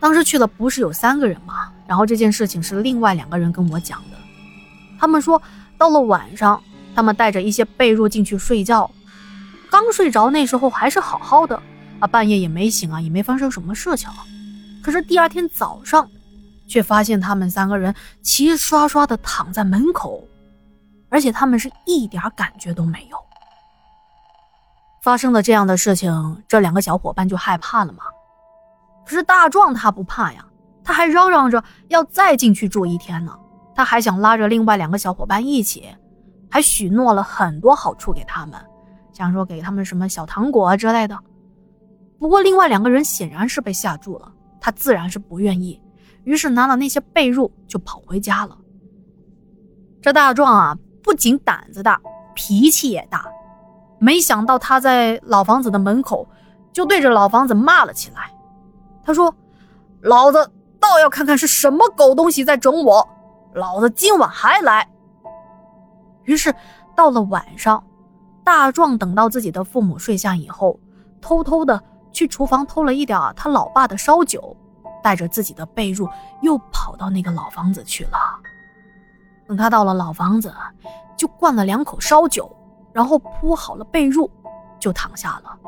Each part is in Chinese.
当时去的不是有三个人吗？然后这件事情是另外两个人跟我讲的。他们说，到了晚上，他们带着一些被褥进去睡觉，刚睡着，那时候还是好好的啊，半夜也没醒啊，也没发生什么事情。可是第二天早上，却发现他们三个人齐刷刷的躺在门口，而且他们是一点感觉都没有。发生了这样的事情，这两个小伙伴就害怕了吗？可是大壮他不怕呀，他还嚷嚷着要再进去住一天呢。他还想拉着另外两个小伙伴一起，还许诺了很多好处给他们，想说给他们什么小糖果啊之类的。不过另外两个人显然是被吓住了，他自然是不愿意，于是拿了那些被褥就跑回家了。这大壮啊，不仅胆子大，脾气也大。没想到他在老房子的门口就对着老房子骂了起来。他说：“老子倒要看看是什么狗东西在整我，老子今晚还来。”于是到了晚上，大壮等到自己的父母睡下以后，偷偷的去厨房偷了一点他老爸的烧酒，带着自己的被褥又跑到那个老房子去了。等他到了老房子，就灌了两口烧酒，然后铺好了被褥，就躺下了。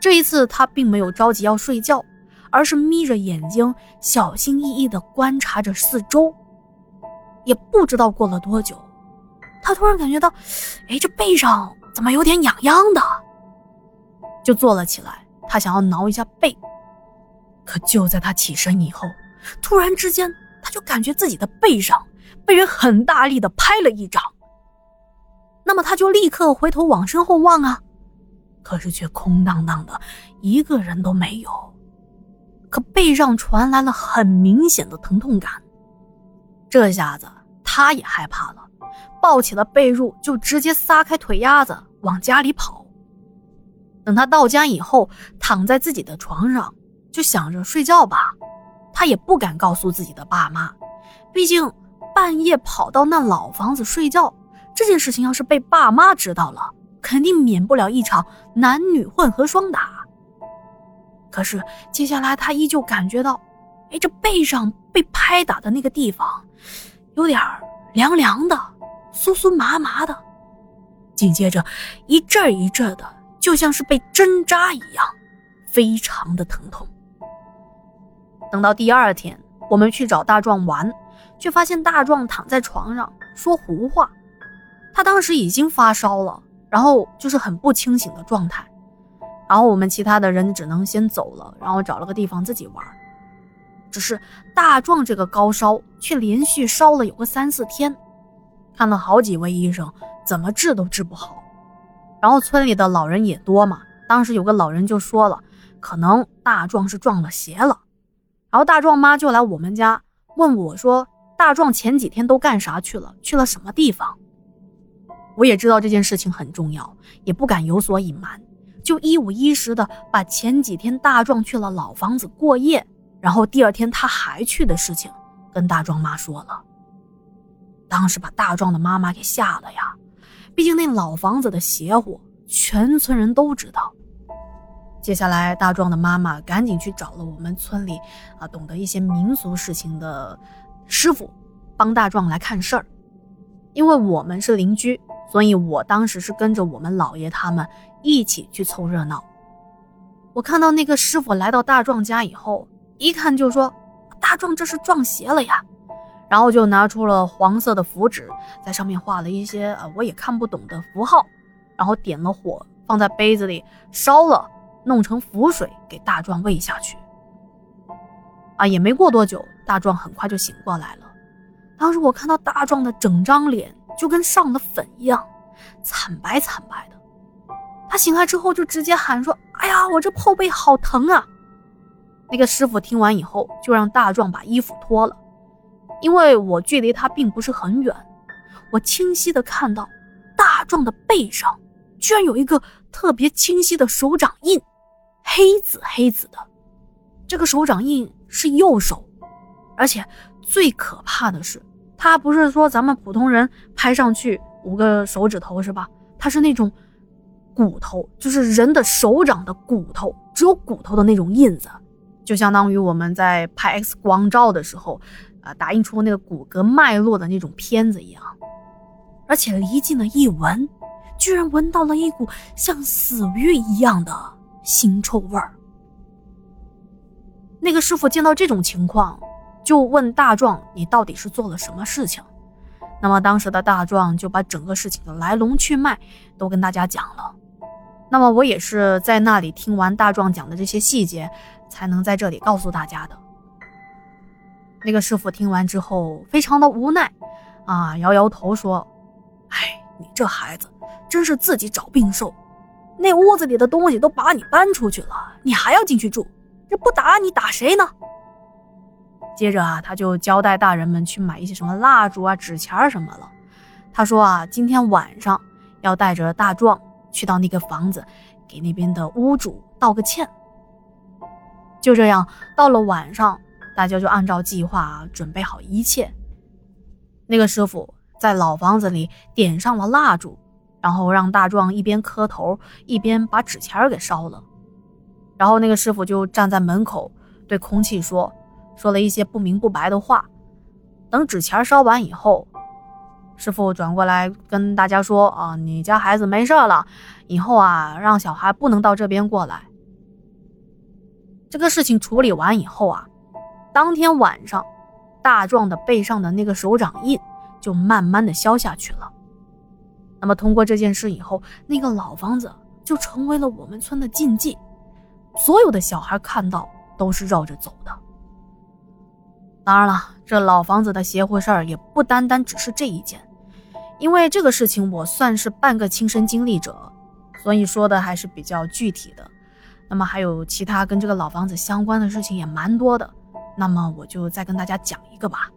这一次，他并没有着急要睡觉，而是眯着眼睛，小心翼翼地观察着四周。也不知道过了多久，他突然感觉到，哎，这背上怎么有点痒痒的？就坐了起来，他想要挠一下背。可就在他起身以后，突然之间，他就感觉自己的背上被人很大力地拍了一掌。那么他就立刻回头往身后望啊。可是却空荡荡的，一个人都没有。可背上传来了很明显的疼痛感，这下子他也害怕了，抱起了被褥就直接撒开腿丫子往家里跑。等他到家以后，躺在自己的床上，就想着睡觉吧。他也不敢告诉自己的爸妈，毕竟半夜跑到那老房子睡觉这件事情，要是被爸妈知道了。肯定免不了一场男女混合双打。可是接下来他依旧感觉到，哎，这背上被拍打的那个地方，有点凉凉的、酥酥麻麻的。紧接着一阵一阵的，就像是被针扎一样，非常的疼痛。等到第二天，我们去找大壮玩，却发现大壮躺在床上说胡话。他当时已经发烧了。然后就是很不清醒的状态，然后我们其他的人只能先走了，然后找了个地方自己玩。只是大壮这个高烧却连续烧了有个三四天，看了好几位医生，怎么治都治不好。然后村里的老人也多嘛，当时有个老人就说了，可能大壮是撞了邪了。然后大壮妈就来我们家问我说，大壮前几天都干啥去了？去了什么地方？我也知道这件事情很重要，也不敢有所隐瞒，就一五一十的把前几天大壮去了老房子过夜，然后第二天他还去的事情跟大壮妈说了。当时把大壮的妈妈给吓了呀，毕竟那老房子的邪乎，全村人都知道。接下来，大壮的妈妈赶紧去找了我们村里啊懂得一些民俗事情的师傅，帮大壮来看事儿，因为我们是邻居。所以我当时是跟着我们姥爷他们一起去凑热闹。我看到那个师傅来到大壮家以后，一看就说：“大壮这是撞邪了呀！”然后就拿出了黄色的符纸，在上面画了一些呃我也看不懂的符号，然后点了火，放在杯子里烧了，弄成符水给大壮喂下去。啊，也没过多久，大壮很快就醒过来了。当时我看到大壮的整张脸。就跟上了粉一样，惨白惨白的。他醒来之后就直接喊说：“哎呀，我这后背好疼啊！”那个师傅听完以后，就让大壮把衣服脱了，因为我距离他并不是很远，我清晰的看到大壮的背上居然有一个特别清晰的手掌印，黑紫黑紫的。这个手掌印是右手，而且最可怕的是。他不是说咱们普通人拍上去五个手指头是吧？他是那种骨头，就是人的手掌的骨头，只有骨头的那种印子，就相当于我们在拍 X 光照的时候，啊，打印出那个骨骼脉络的那种片子一样。而且离近了一闻，居然闻到了一股像死鱼一样的腥臭味儿。那个师傅见到这种情况，就问大壮：“你到底是做了什么事情？”那么当时的大壮就把整个事情的来龙去脉都跟大家讲了。那么我也是在那里听完大壮讲的这些细节。才能在这里告诉大家的。那个师傅听完之后非常的无奈，啊，摇摇头说：“哎，你这孩子真是自己找病受。那屋子里的东西都把你搬出去了，你还要进去住？这不打你打谁呢？”接着啊，他就交代大人们去买一些什么蜡烛啊、纸钱什么了。他说啊，今天晚上要带着大壮去到那个房子，给那边的屋主道个歉。就这样，到了晚上，大家就按照计划准备好一切。那个师傅在老房子里点上了蜡烛，然后让大壮一边磕头，一边把纸钱给烧了。然后那个师傅就站在门口，对空气说，说了一些不明不白的话。等纸钱烧完以后，师傅转过来跟大家说：“啊，你家孩子没事了，以后啊，让小孩不能到这边过来。”这个事情处理完以后啊，当天晚上，大壮的背上的那个手掌印就慢慢的消下去了。那么通过这件事以后，那个老房子就成为了我们村的禁忌，所有的小孩看到都是绕着走的。当然了，这老房子的邪乎事儿也不单单只是这一件，因为这个事情我算是半个亲身经历者，所以说的还是比较具体的。那么还有其他跟这个老房子相关的事情也蛮多的，那么我就再跟大家讲一个吧。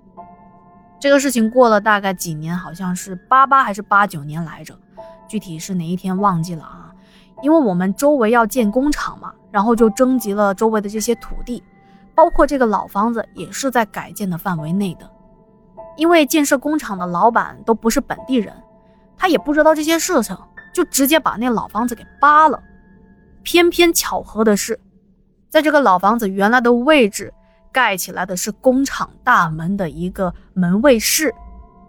这个事情过了大概几年，好像是八八还是八九年来着，具体是哪一天忘记了啊？因为我们周围要建工厂嘛，然后就征集了周围的这些土地，包括这个老房子也是在改建的范围内的。因为建设工厂的老板都不是本地人，他也不知道这些事情，就直接把那老房子给扒了。偏偏巧合的是，在这个老房子原来的位置，盖起来的是工厂大门的一个门卫室。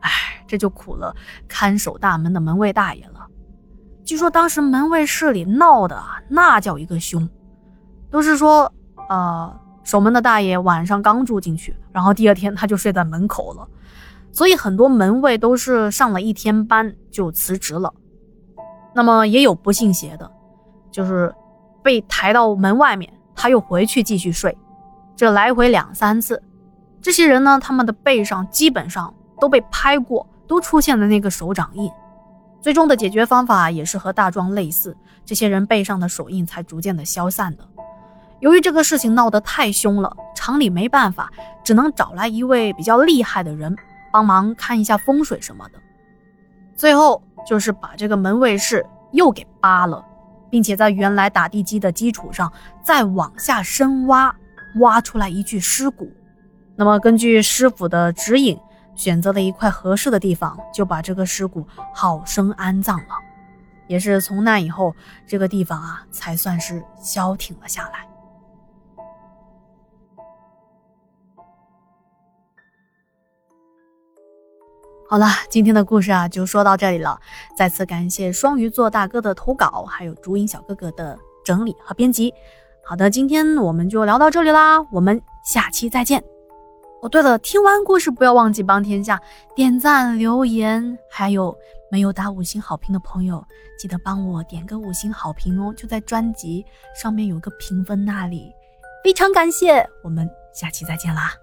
哎，这就苦了看守大门的门卫大爷了。据说当时门卫室里闹的那叫一个凶，都是说，呃，守门的大爷晚上刚住进去，然后第二天他就睡在门口了，所以很多门卫都是上了一天班就辞职了。那么也有不信邪的，就是。被抬到门外面，他又回去继续睡，这来回两三次。这些人呢，他们的背上基本上都被拍过，都出现了那个手掌印。最终的解决方法也是和大壮类似，这些人背上的手印才逐渐的消散的。由于这个事情闹得太凶了，厂里没办法，只能找来一位比较厉害的人帮忙看一下风水什么的。最后就是把这个门卫室又给扒了。并且在原来打地基的基础上再往下深挖，挖出来一具尸骨。那么根据师傅的指引，选择了一块合适的地方，就把这个尸骨好生安葬了。也是从那以后，这个地方啊才算是消停了下来。好了，今天的故事啊就说到这里了。再次感谢双鱼座大哥的投稿，还有竹影小哥哥的整理和编辑。好的，今天我们就聊到这里啦，我们下期再见。哦，对了，听完故事不要忘记帮天下点赞、留言，还有没有打五星好评的朋友，记得帮我点个五星好评哦，就在专辑上面有个评分那里，非常感谢。我们下期再见啦。